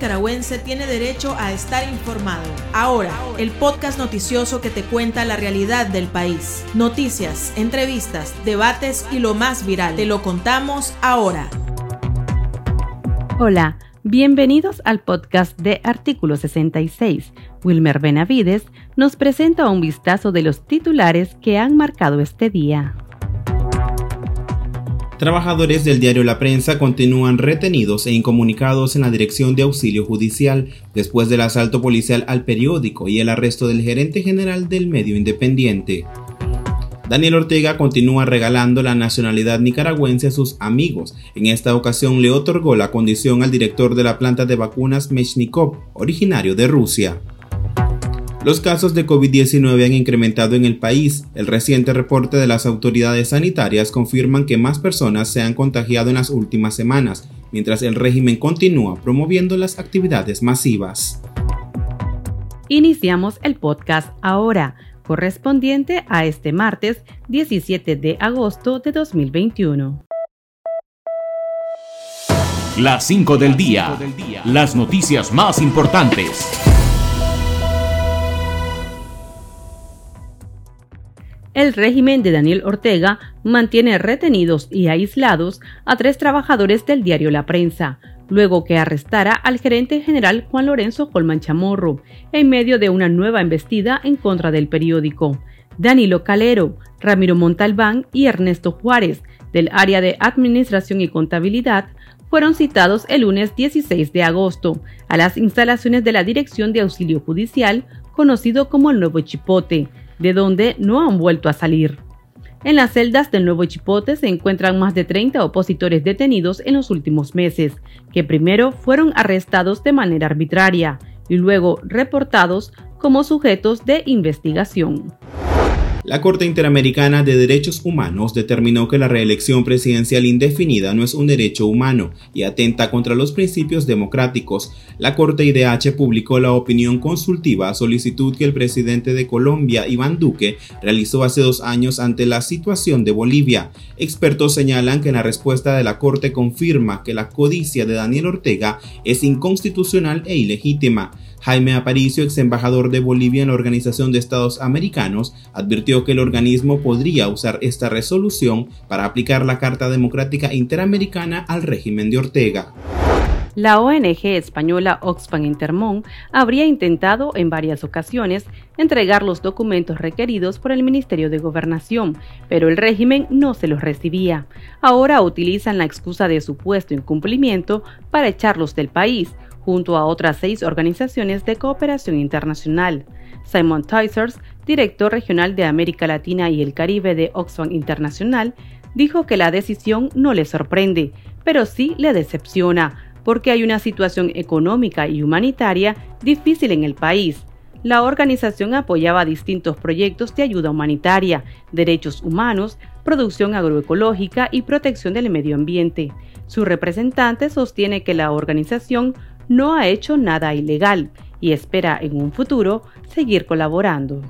nicaragüense tiene derecho a estar informado. Ahora, el podcast noticioso que te cuenta la realidad del país. Noticias, entrevistas, debates y lo más viral. Te lo contamos ahora. Hola, bienvenidos al podcast de Artículo 66. Wilmer Benavides nos presenta un vistazo de los titulares que han marcado este día. Trabajadores del diario La Prensa continúan retenidos e incomunicados en la Dirección de Auxilio Judicial después del asalto policial al periódico y el arresto del gerente general del medio independiente. Daniel Ortega continúa regalando la nacionalidad nicaragüense a sus amigos. En esta ocasión le otorgó la condición al director de la planta de vacunas Mechnikov, originario de Rusia. Los casos de COVID-19 han incrementado en el país. El reciente reporte de las autoridades sanitarias confirman que más personas se han contagiado en las últimas semanas, mientras el régimen continúa promoviendo las actividades masivas. Iniciamos el podcast ahora, correspondiente a este martes 17 de agosto de 2021. Las 5 del día. Las noticias más importantes. El régimen de Daniel Ortega mantiene retenidos y aislados a tres trabajadores del diario La Prensa, luego que arrestara al gerente general Juan Lorenzo Colman Chamorro, en medio de una nueva embestida en contra del periódico. Danilo Calero, Ramiro Montalbán y Ernesto Juárez, del área de Administración y Contabilidad, fueron citados el lunes 16 de agosto a las instalaciones de la Dirección de Auxilio Judicial, conocido como el Nuevo Chipote, de donde no han vuelto a salir. En las celdas del Nuevo Chipote se encuentran más de 30 opositores detenidos en los últimos meses, que primero fueron arrestados de manera arbitraria y luego reportados como sujetos de investigación. La Corte Interamericana de Derechos Humanos determinó que la reelección presidencial indefinida no es un derecho humano y atenta contra los principios democráticos. La Corte IDH publicó la opinión consultiva solicitud que el presidente de Colombia, Iván Duque, realizó hace dos años ante la situación de Bolivia. Expertos señalan que la respuesta de la Corte confirma que la codicia de Daniel Ortega es inconstitucional e ilegítima. Jaime Aparicio, ex embajador de Bolivia en la Organización de Estados Americanos, advirtió que el organismo podría usar esta resolución para aplicar la Carta Democrática Interamericana al régimen de Ortega. La ONG española Oxfam Intermón habría intentado en varias ocasiones entregar los documentos requeridos por el Ministerio de Gobernación, pero el régimen no se los recibía. Ahora utilizan la excusa de supuesto incumplimiento para echarlos del país, junto a otras seis organizaciones de cooperación internacional. Simon Tysers, director regional de América Latina y el Caribe de Oxfam Internacional, dijo que la decisión no le sorprende, pero sí le decepciona, porque hay una situación económica y humanitaria difícil en el país. La organización apoyaba distintos proyectos de ayuda humanitaria, derechos humanos, producción agroecológica y protección del medio ambiente. Su representante sostiene que la organización no ha hecho nada ilegal y espera en un futuro seguir colaborando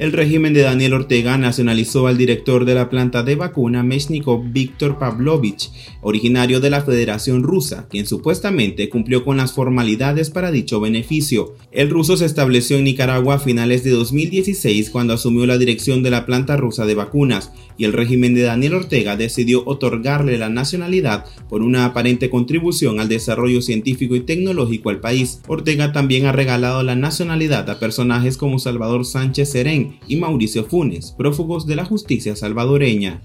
el régimen de Daniel Ortega nacionalizó al director de la planta de vacuna Meshnikov Viktor Pavlovich, originario de la Federación Rusa, quien supuestamente cumplió con las formalidades para dicho beneficio. El ruso se estableció en Nicaragua a finales de 2016 cuando asumió la dirección de la planta rusa de vacunas y el régimen de Daniel Ortega decidió otorgarle la nacionalidad por una aparente contribución al desarrollo científico y tecnológico al país. Ortega también ha regalado la nacionalidad a personajes como Salvador Sánchez Serén, y Mauricio Funes, prófugos de la justicia salvadoreña.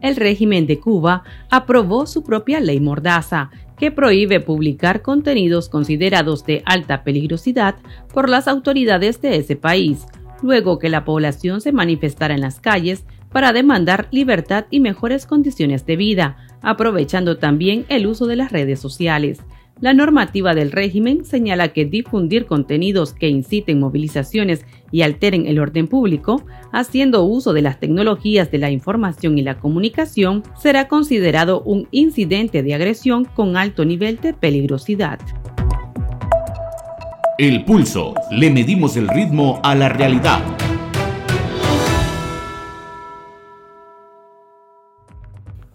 El régimen de Cuba aprobó su propia ley Mordaza, que prohíbe publicar contenidos considerados de alta peligrosidad por las autoridades de ese país, luego que la población se manifestara en las calles para demandar libertad y mejores condiciones de vida, aprovechando también el uso de las redes sociales. La normativa del régimen señala que difundir contenidos que inciten movilizaciones y alteren el orden público, haciendo uso de las tecnologías de la información y la comunicación, será considerado un incidente de agresión con alto nivel de peligrosidad. El pulso. Le medimos el ritmo a la realidad.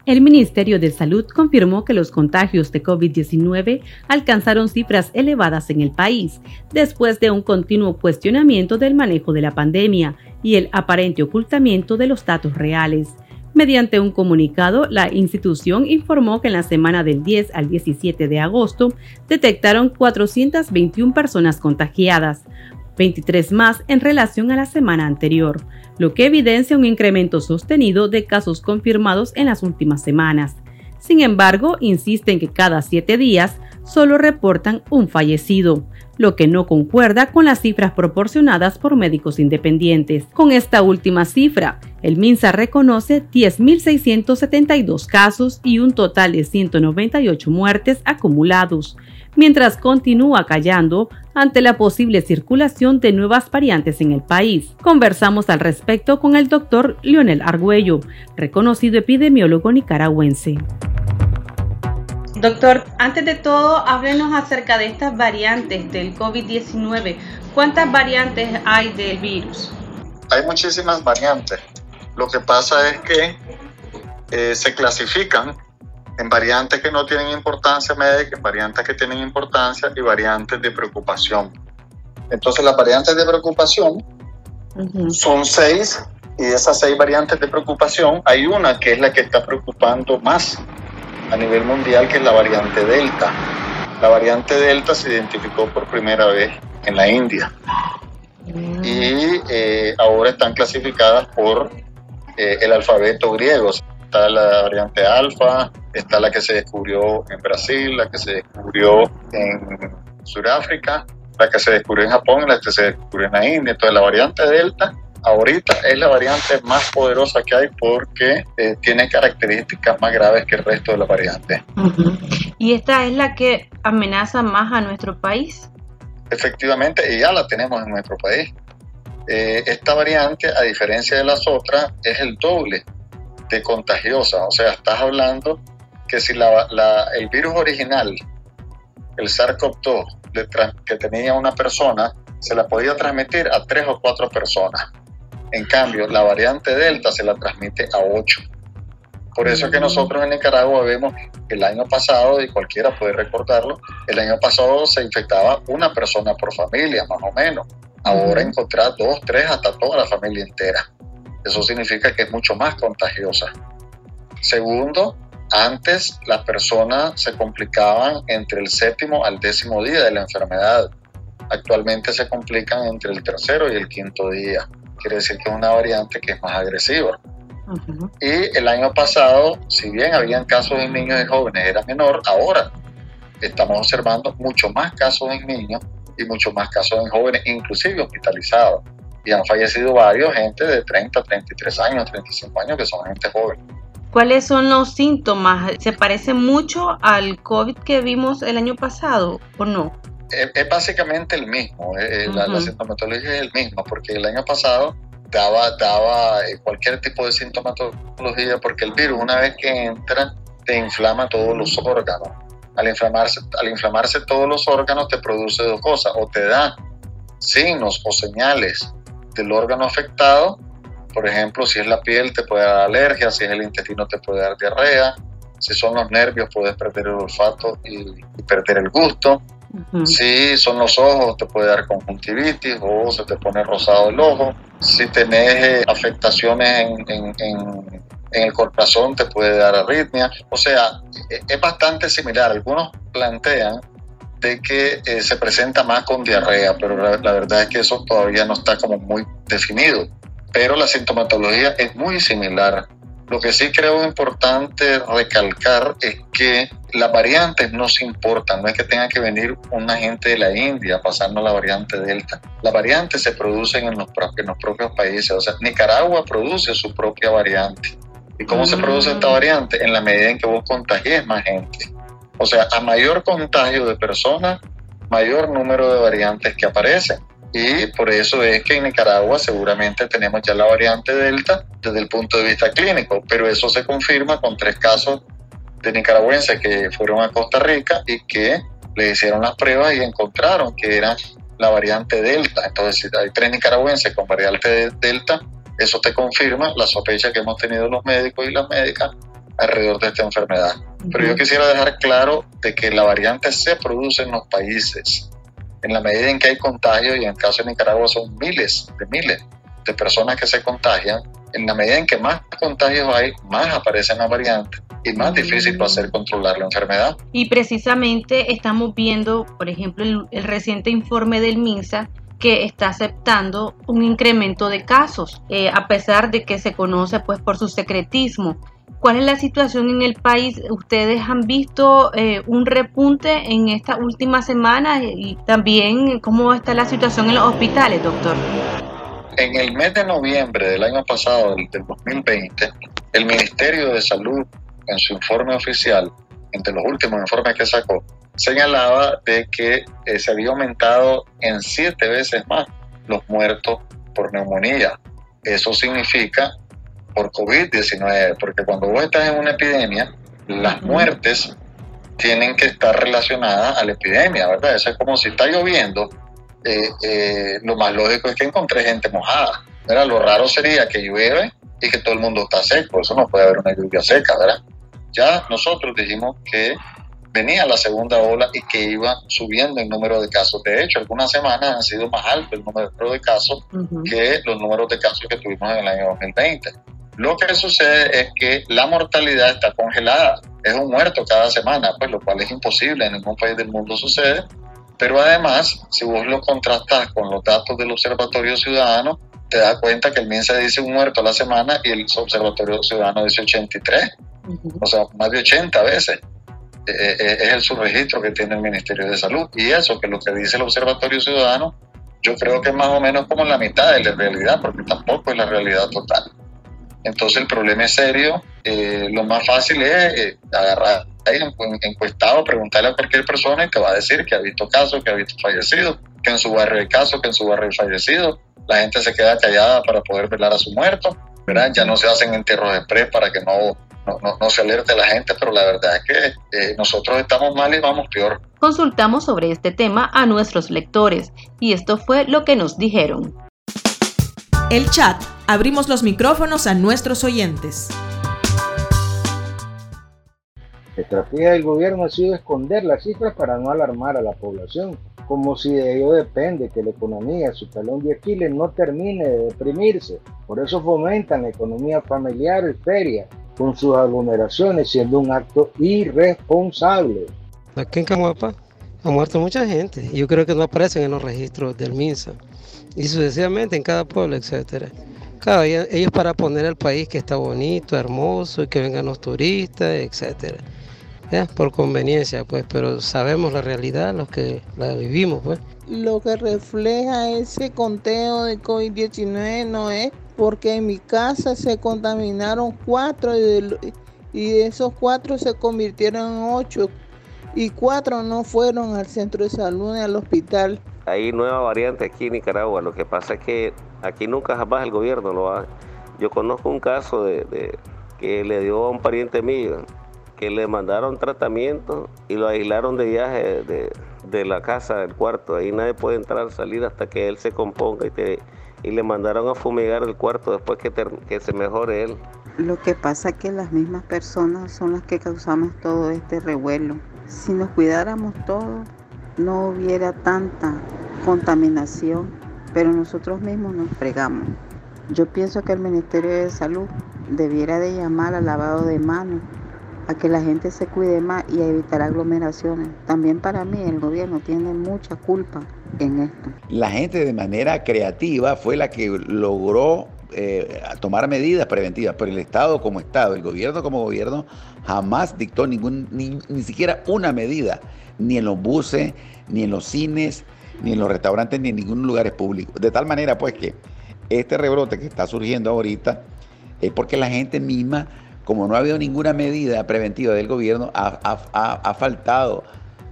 El Ministerio de Salud confirmó que los contagios de COVID-19 alcanzaron cifras elevadas en el país, después de un continuo cuestionamiento del manejo de la pandemia y el aparente ocultamiento de los datos reales. Mediante un comunicado, la institución informó que en la semana del 10 al 17 de agosto detectaron 421 personas contagiadas, 23 más en relación a la semana anterior, lo que evidencia un incremento sostenido de casos confirmados en las últimas semanas. Sin embargo, insisten que cada siete días solo reportan un fallecido, lo que no concuerda con las cifras proporcionadas por médicos independientes. Con esta última cifra, el MINSA reconoce 10.672 casos y un total de 198 muertes acumulados, mientras continúa callando ante la posible circulación de nuevas variantes en el país. Conversamos al respecto con el doctor Lionel Argüello, reconocido epidemiólogo nicaragüense. Doctor, antes de todo, háblenos acerca de estas variantes del COVID-19. ¿Cuántas variantes hay del virus? Hay muchísimas variantes. Lo que pasa es que eh, se clasifican en variantes que no tienen importancia médica, en variantes que tienen importancia y variantes de preocupación. Entonces las variantes de preocupación son seis y de esas seis variantes de preocupación hay una que es la que está preocupando más a nivel mundial, que es la variante Delta. La variante Delta se identificó por primera vez en la India mm. y eh, ahora están clasificadas por eh, el alfabeto griego está la variante alfa, está la que se descubrió en Brasil, la que se descubrió en Sudáfrica, la que se descubrió en Japón la que se descubrió en la India. Entonces la variante Delta ahorita es la variante más poderosa que hay porque eh, tiene características más graves que el resto de las variantes. ¿Y esta es la que amenaza más a nuestro país? Efectivamente, y ya la tenemos en nuestro país. Eh, esta variante, a diferencia de las otras, es el doble de contagiosa. O sea, estás hablando que si el virus original, el SARS-CoV-2 que tenía una persona, se la podía transmitir a tres o cuatro personas. En cambio, la variante Delta se la transmite a ocho. Por eso es que nosotros en Nicaragua vemos el año pasado, y cualquiera puede recordarlo, el año pasado se infectaba una persona por familia, más o menos. Ahora encontrar dos, tres, hasta toda la familia entera. Eso significa que es mucho más contagiosa. Segundo, antes las personas se complicaban entre el séptimo al décimo día de la enfermedad. Actualmente se complican entre el tercero y el quinto día. Quiere decir que es una variante que es más agresiva. Y el año pasado, si bien habían casos en niños y jóvenes, era menor, ahora estamos observando mucho más casos en niños y mucho más casos en jóvenes, inclusive hospitalizados y han fallecido varios, gente de 30, 33 años, 35 años, que son gente joven. ¿Cuáles son los síntomas? ¿Se parece mucho al COVID que vimos el año pasado o no? Es, básicamente el mismo, eh, eh, la, sintomatología es el mismo, porque el año pasado daba, daba eh, cualquier tipo de sintomatología, porque el virus una vez que entra te inflama todos los órganos. Al inflamarse, al inflamarse todos los órganos te produce dos cosas, o te da signos o señales del órgano afectado. Por ejemplo, si es la piel te puede dar alergia, si es el intestino te puede dar diarrea, si son los nervios puedes perder el olfato y, perder el gusto. Si son los ojos, te puede dar conjuntivitis o se te pone rosado el ojo. Si tenés eh, afectaciones en, en, el corazón, te puede dar arritmia. O sea, e, es bastante similar. Algunos plantean de que eh, se presenta más con diarrea, pero la, verdad es que eso todavía no está como muy definido. Pero la sintomatología es muy similar. Lo que sí creo importante recalcar es que las variantes no se importan, no es que tenga que venir una gente de la India pasando la variante Delta. Las variantes se producen en los, en los propios países, o sea, Nicaragua produce su propia variante. ¿Y cómo se produce esta mm. variante? En la medida en que vos contagies más gente. O sea, a mayor contagio de personas, mayor número de variantes que aparecen. Y por eso es que en Nicaragua seguramente tenemos ya la variante Delta desde el punto de vista clínico, pero eso se confirma con tres casos de nicaragüenses que fueron a Costa Rica y que le hicieron las pruebas y encontraron que era la variante Delta. Entonces, si hay tres nicaragüenses con variante Delta, eso te confirma la sospecha que hemos tenido los médicos y las médicas alrededor de esta enfermedad. Pero yo quisiera dejar claro de que la variante se produce en los países. En la medida en que hay contagio, y en el caso de Nicaragua son miles de miles de personas que se contagian, en la medida en que más contagios hay, más aparecen las variantes y más difícil va a ser controlar la enfermedad. Y precisamente estamos viendo, por ejemplo, el, el reciente informe del MINSA que está aceptando un incremento de casos, eh, a pesar de que se conoce pues por su secretismo. ¿Cuál es la situación en el país? ¿Ustedes han visto eh, un repunte en esta última semana y también cómo está la situación en los hospitales, doctor? En el mes de noviembre del año pasado, del 2020, el Ministerio de Salud, en su informe oficial, entre los últimos informes que sacó, señalaba de que eh, se había aumentado en siete veces más los muertos por neumonía. Eso significa por COVID-19, porque cuando vos estás en una epidemia, las muertes tienen que estar relacionadas a la epidemia, ¿verdad? Eso es como si está lloviendo, eh, eh, lo más lógico es que encontré gente mojada, ¿verdad? Lo raro sería que llueve y que todo el mundo está seco, eso no puede haber una lluvia seca, ¿verdad? Ya nosotros dijimos que venía la segunda ola y que iba subiendo el número de casos. De hecho, algunas semanas han sido más alto el número de casos que los números de casos que tuvimos en el año 2020. Lo que sucede es que la mortalidad está congelada. Es un muerto cada semana, pues lo cual es imposible, en ningún país del mundo sucede. Pero además, si vos lo contrastas con los datos del Observatorio Ciudadano, te das cuenta que el MINSA dice un muerto a la semana y el Observatorio Ciudadano dice 83. O sea, más de 80 veces. Eh, eh, es el subregistro que tiene el Ministerio de Salud. Y eso, que lo que dice el Observatorio Ciudadano, yo creo que es más o menos como la mitad de la realidad, porque tampoco es la realidad total. Entonces el problema es serio. Eh, lo más fácil es agarrar ahí encuestado, preguntarle a cualquier persona y te va a decir que ha visto casos, que ha visto fallecidos, que en su barrio hay casos, que en su barrio hay fallecidos. La gente se queda callada para poder velar a su muerto. Ya no se hacen entierros de pre para que no no, se alerte a la gente, pero la verdad es que eh, nosotros estamos mal y vamos peor. Consultamos sobre este tema a nuestros lectores y esto fue lo que nos dijeron. El chat. Abrimos los micrófonos a nuestros oyentes. La estrategia del gobierno ha sido esconder las cifras para no alarmar a la población, como si de ello depende que la economía, su talón de Aquiles, no termine de deprimirse. Por eso fomentan la economía familiar y feria, con sus aglomeraciones, siendo un acto irresponsable. Aquí en Camuapa ha muerto mucha gente. Yo creo que no aparecen en los registros del MINSA. Y sucesivamente en cada pueblo, etcétera. Claro, ellos para poner el país que está bonito, hermoso, y que vengan los turistas, etcétera. Por conveniencia, pues, pero sabemos la realidad, los que la vivimos, pues. Lo que refleja ese conteo de COVID-19 no es porque en mi casa se contaminaron cuatro y de, esos cuatro se convirtieron en ocho y cuatro no fueron al centro de salud ni al hospital. Hay nueva variante aquí en Nicaragua, lo que pasa es que aquí nunca jamás el gobierno lo hace. Yo conozco un caso de, que le dio a un pariente mío que le mandaron tratamiento y lo aislaron de viaje de, de la casa, del cuarto. Ahí nadie puede entrar, salir hasta que él se componga y te y le mandaron a fumigar el cuarto después que, que se mejore él. Lo que pasa es que las mismas personas son las que causamos todo este revuelo. Si nos cuidáramos todos, no hubiera tanta contaminación, pero nosotros mismos nos fregamos. Yo pienso que el Ministerio de Salud debiera de llamar al lavado de manos a que la gente se cuide más y a evitar aglomeraciones. También para mí el gobierno tiene mucha culpa en esto. La gente de manera creativa fue la que logró eh, tomar medidas preventivas, pero el Estado como Estado, el gobierno como gobierno, jamás dictó ningún, ni, ni siquiera una medida, ni en los buses, ni en los cines, ni en los restaurantes, ni en ningún lugar público. De tal manera pues que este rebrote que está surgiendo ahorita es porque la gente misma como no ha habido ninguna medida preventiva del gobierno, ha, faltado,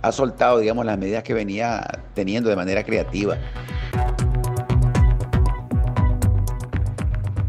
ha soltado, digamos, las medidas que venía teniendo de manera creativa.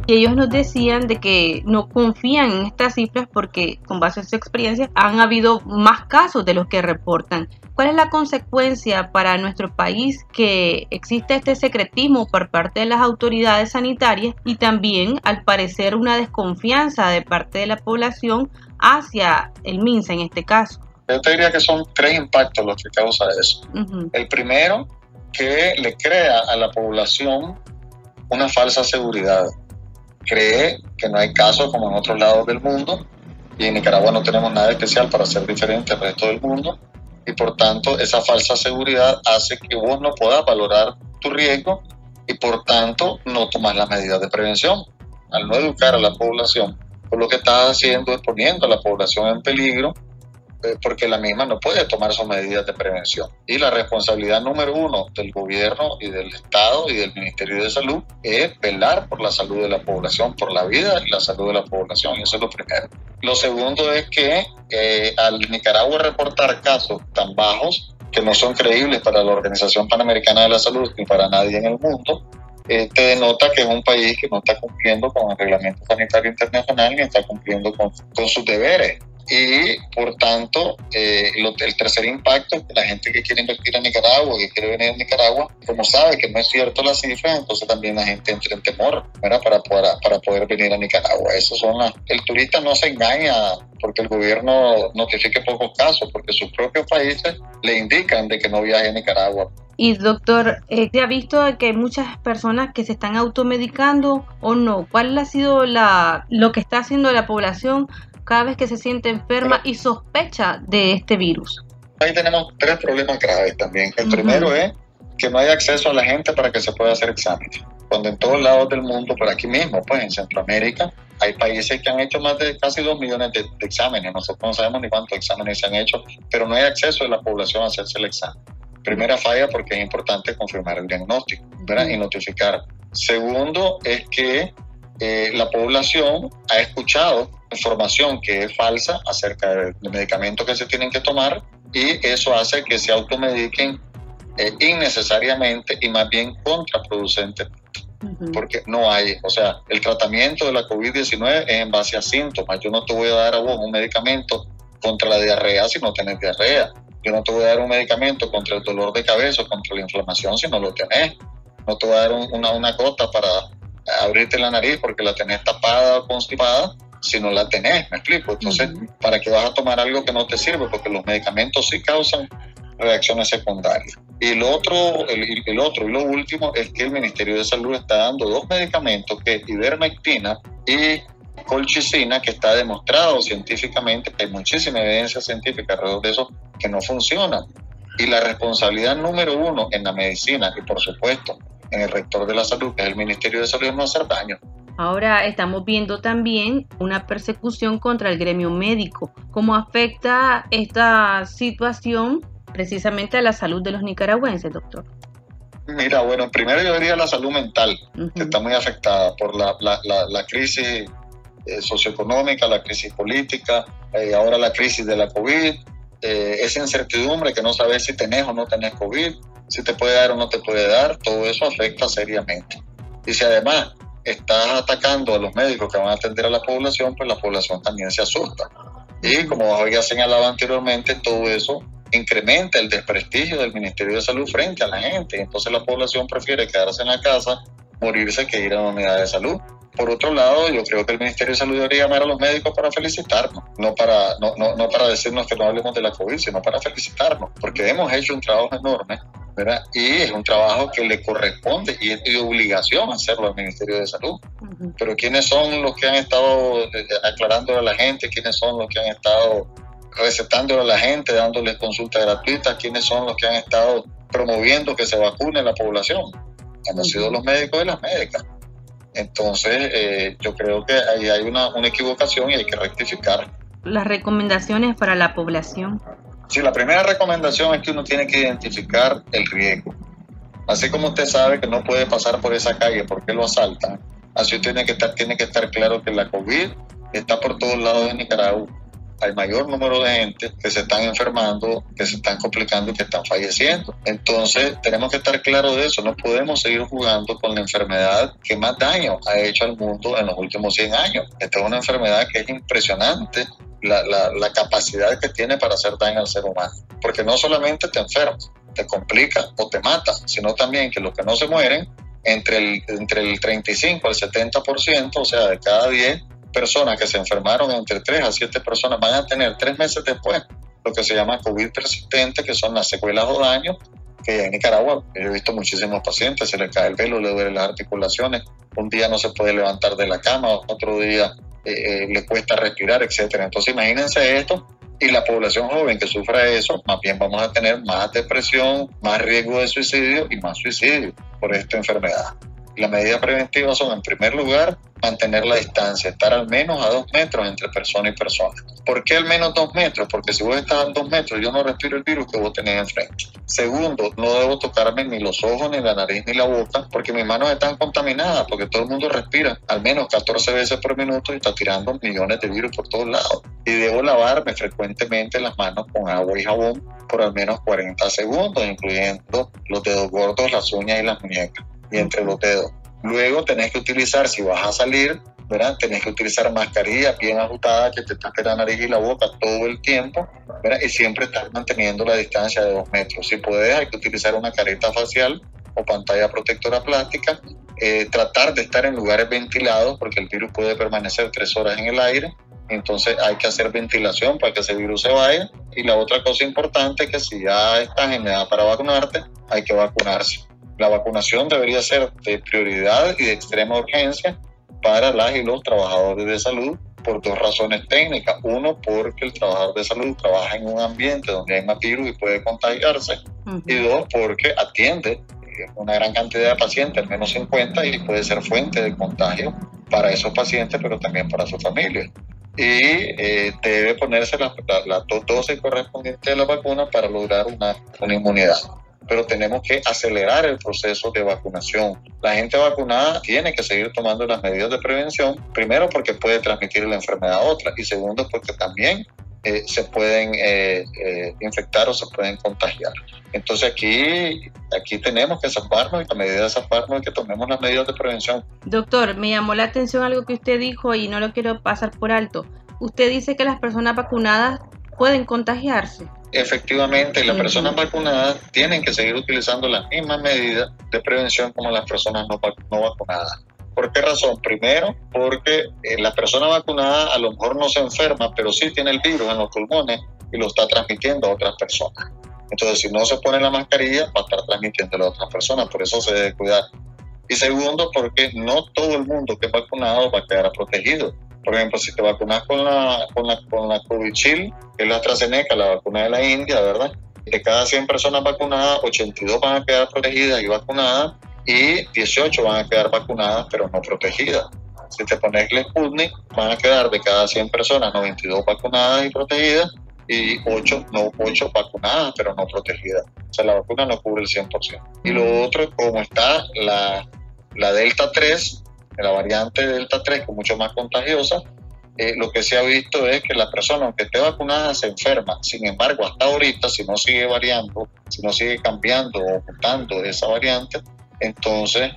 Y ellos nos decían de que no confían en estas cifras porque con base en su experiencia han habido más casos de los que reportan. ¿Cuál es la consecuencia para nuestro país que existe este secretismo por parte de las autoridades sanitarias y también al parecer una desconfianza de parte de la población hacia el MINSA en este caso? Yo te diría que son tres impactos los que causa eso. El primero, que le crea a la población una falsa seguridad. Cree que no hay casos como en otros lados del mundo y en Nicaragua no tenemos nada especial para ser diferente al resto del mundo y por tanto esa falsa seguridad hace que vos no puedas valorar tu riesgo y por tanto no tomas las medidas de prevención. Al no educar a la población, pues lo que estás haciendo es poniendo a la población en peligro porque la misma no puede tomar sus medidas de prevención. Y la responsabilidad número uno del gobierno y del Estado y del Ministerio de Salud es velar por la salud de la población, por la vida y la salud de la población. Eso es lo primero. Lo segundo es que eh, al Nicaragua reportar casos tan bajos, que no son creíbles para la Organización Panamericana de la Salud ni para nadie en el mundo, eh, te denota que es un país que no está cumpliendo con el reglamento sanitario internacional ni está cumpliendo con sus deberes y por tanto eh, el tercer impacto la gente que quiere invertir en Nicaragua, que quiere venir a Nicaragua, como sabe que no es cierto la cifra, entonces también la gente entra en temor Para, poder, para poder venir a Nicaragua. Eso son el turista no se engaña porque el gobierno notifique pocos casos, porque sus propios países le indican de que no viaje a Nicaragua. Y doctor, eh, ¿te ha visto que hay muchas personas que se están automedicando o no? ¿Cuál ha sido la, lo que está haciendo la población cada vez que se siente enferma y sospecha de este virus. Ahí tenemos tres problemas graves también. El primero es que no hay acceso a la gente para que se pueda hacer exámenes. Cuando en todos lados del mundo, por aquí mismo, pues en Centroamérica, hay países que han hecho más de casi dos millones de, exámenes. Nosotros no sabemos ni cuántos exámenes se han hecho, pero no hay acceso de la población a hacerse el examen. Primera falla porque es importante confirmar el diagnóstico y notificar. Segundo es que eh, la población ha escuchado información que es falsa acerca de medicamentos que se tienen que tomar y eso hace que se automediquen eh, innecesariamente y más bien contraproducente porque no hay, o sea, el tratamiento de la COVID-19 es en base a síntomas. Yo no te voy a dar a vos un medicamento contra la diarrea si no tenés diarrea. Yo no te voy a dar un medicamento contra el dolor de cabeza o contra la inflamación si no lo tenés. No te voy a dar una, una gota para abrirte la nariz porque la tenés tapada o constipada si no la tenés, me explico. Entonces, ¿para qué vas a tomar algo que no te sirve? Porque los medicamentos sí causan reacciones secundarias. Y lo otro, el, otro y lo último es que el Ministerio de Salud está dando dos medicamentos, que es ivermectina y colchicina, que está demostrado científicamente, que hay muchísima evidencia científica alrededor de eso, que no funcionan. Y la responsabilidad número uno en la medicina y por supuesto en el rector de la salud, que es el Ministerio de Salud, es no hacer daño. Ahora estamos viendo también una persecución contra el gremio médico. ¿Cómo afecta esta situación precisamente a la salud de los nicaragüenses, doctor? Mira, bueno, primero yo diría la salud mental, que está muy afectada por la, la, crisis eh, socioeconómica, la crisis política, eh, ahora la crisis de la COVID, eh, esa incertidumbre que no sabes si tenés o no tenés COVID, si te puede dar o no te puede dar, todo eso afecta seriamente. Y si además estás atacando a los médicos que van a atender a la población, pues la población también se asusta. Y como había señalado anteriormente, todo eso incrementa el desprestigio del Ministerio de Salud frente a la gente. Entonces la población prefiere quedarse en la casa, morirse que ir a una unidad de salud. Por otro lado, yo creo que el Ministerio de Salud debería llamar a los médicos para felicitarnos, no para, no, no, no para decirnos que no hablemos de la COVID, sino para felicitarnos, porque hemos hecho un trabajo enorme y es un trabajo que le corresponde y es de obligación hacerlo al Ministerio de Salud. Pero ¿quiénes son los que han estado eh, eh, aclarando a la gente? ¿Quiénes son los que han estado recetando a la gente, dándoles consultas gratuitas? ¿Quiénes son los que han estado promoviendo que se vacune la población? Hemos sido los médicos y las médicas. Entonces, eh, yo creo que ahí hay una, una equivocación y hay que rectificar. Las recomendaciones para la población. Sí, la primera recomendación es que uno tiene que identificar el riesgo. Así como usted sabe que no puede pasar por esa calle porque lo asaltan, así tiene que estar, tiene que estar claro que la COVID está por todos lados de Nicaragua. Hay mayor número de gente que se están enfermando, que se están complicando y que están falleciendo. Entonces, tenemos que estar claros de eso. No podemos seguir jugando con la enfermedad que más daño ha hecho al mundo en los últimos 100 años. Esta es una enfermedad que es impresionante la, capacidad que tiene para hacer daño al ser humano. Porque no solamente te enfermas, te complica o te mata, sino también que los que no se mueren, entre el, entre el 35 al 70%, o sea, de cada 10, personas que se enfermaron, entre 3 a 7 personas, van a tener tres meses después lo que se llama COVID persistente, que son las secuelas o daños, que en Nicaragua he visto muchísimos pacientes, se les cae el pelo, le duelen las articulaciones, un día no se puede levantar de la cama, otro día eh, eh, le cuesta respirar, etcétera. Entonces imagínense esto y la población joven que sufra eso, más bien vamos a tener más depresión, más riesgo de suicidio y más suicidio por esta enfermedad. Las medidas preventivas son, en primer lugar, mantener la distancia, estar al menos a dos metros entre persona y persona. ¿Por qué al menos dos metros? Porque si vos estás a dos metros, yo no respiro el virus que vos tenés enfrente. Segundo, no debo tocarme ni los ojos, ni la nariz, ni la boca, porque mis manos están contaminadas, porque todo el mundo respira al menos 14 veces por minuto y está tirando millones de virus por todos lados. Y debo lavarme frecuentemente las manos con agua y jabón por al menos 40 segundos, incluyendo los dedos gordos, las uñas y las muñecas y entre los dedos. Luego tenés que utilizar, si vas a salir, ¿verdad? Tenés que utilizar mascarilla bien ajustada que te tape la nariz y la boca todo el tiempo, ¿verdad? Y siempre estar manteniendo la distancia de dos metros. Si puedes, hay que utilizar una careta facial o pantalla protectora plástica. Eh, tratar de estar en lugares ventilados porque el virus puede permanecer tres horas en el aire. Entonces hay que hacer ventilación para que ese virus se vaya. Y la otra cosa importante es que si ya estás en edad para vacunarte, hay que vacunarse. La vacunación debería ser de prioridad y de extrema urgencia para las y los trabajadores de salud por dos razones técnicas. Uno, porque el trabajador de salud trabaja en un ambiente donde hay más virus y puede contagiarse. Y dos, porque atiende una gran cantidad de pacientes, al menos 50, y puede ser fuente de contagio para esos pacientes, pero también para su familia. Y eh, debe ponerse la, la, dosis correspondiente de la vacuna para lograr una, una inmunidad pero tenemos que acelerar el proceso de vacunación. La gente vacunada tiene que seguir tomando las medidas de prevención, primero porque puede transmitir la enfermedad a otra y segundo porque también eh, se pueden eh, eh, infectar o se pueden contagiar. Entonces aquí, aquí tenemos que zafarnos y la medida de zafarnos que tomemos las medidas de prevención. Doctor, me llamó la atención algo que usted dijo y no lo quiero pasar por alto. Usted dice que las personas vacunadas pueden contagiarse efectivamente las personas vacunadas tienen que seguir utilizando las mismas medidas de prevención como las personas no, vacunadas. ¿Por qué razón? Primero, porque eh, la persona vacunada a lo mejor no se enferma, pero sí tiene el virus en los pulmones y lo está transmitiendo a otras personas. Entonces, si no se pone la mascarilla, va a estar transmitiendo a otras personas, por eso se debe cuidar. Y segundo, porque no todo el mundo que es vacunado va a quedar protegido. Por ejemplo, si te vacunas con la, con la, con la Covichil, que es la AstraZeneca, la vacuna de la India, ¿verdad? De cada 100 personas vacunadas, 82 van a quedar protegidas y vacunadas y 18 van a quedar vacunadas pero no protegidas. Si te pones el Sputnik, van a quedar de cada 100 personas 92 vacunadas y protegidas y 8, no, 8 vacunadas pero no protegidas. O sea, la vacuna no cubre el 100%. Y lo otro, como está la, la Delta 3, la variante Delta 3, que es mucho más contagiosa, eh, lo que se ha visto es que la persona, aunque esté vacunada, se enferma. Sin embargo, hasta ahorita, si no sigue variando, si no sigue cambiando o mutando esa variante, entonces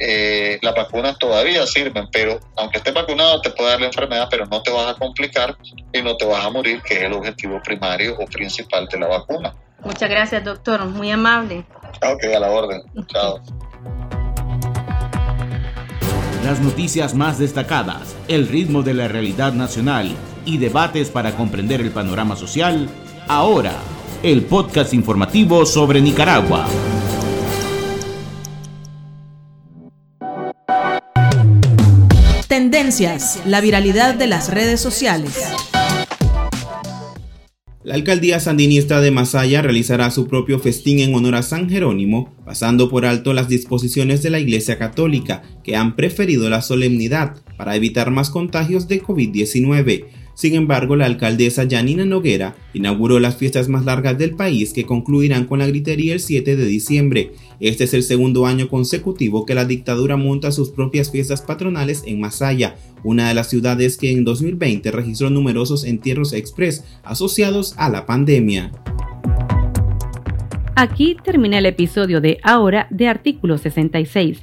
eh, las vacunas todavía sirven, pero aunque estés vacunado te puede dar la enfermedad, pero no te vas a complicar y no te vas a morir, que es el objetivo primario o principal de la vacuna. Muchas gracias, doctor. Muy amable. Ok, a la orden. Chao las noticias más destacadas, el ritmo de la realidad nacional y debates para comprender el panorama social, ahora, el podcast informativo sobre Nicaragua. Tendencias, la viralidad de las redes sociales. La alcaldía sandinista de Masaya realizará su propio festín en honor a San Jerónimo, pasando por alto las disposiciones de la Iglesia Católica, que han preferido la solemnidad para evitar más contagios de COVID-19. Sin embargo, la alcaldesa Janina Noguera inauguró las fiestas más largas del país que concluirán con la gritería el 7 de diciembre. Este es el segundo año consecutivo que la dictadura monta sus propias fiestas patronales en Masaya, una de las ciudades que en 2020 registró numerosos entierros express asociados a la pandemia. Aquí termina el episodio de Ahora de Artículo 66.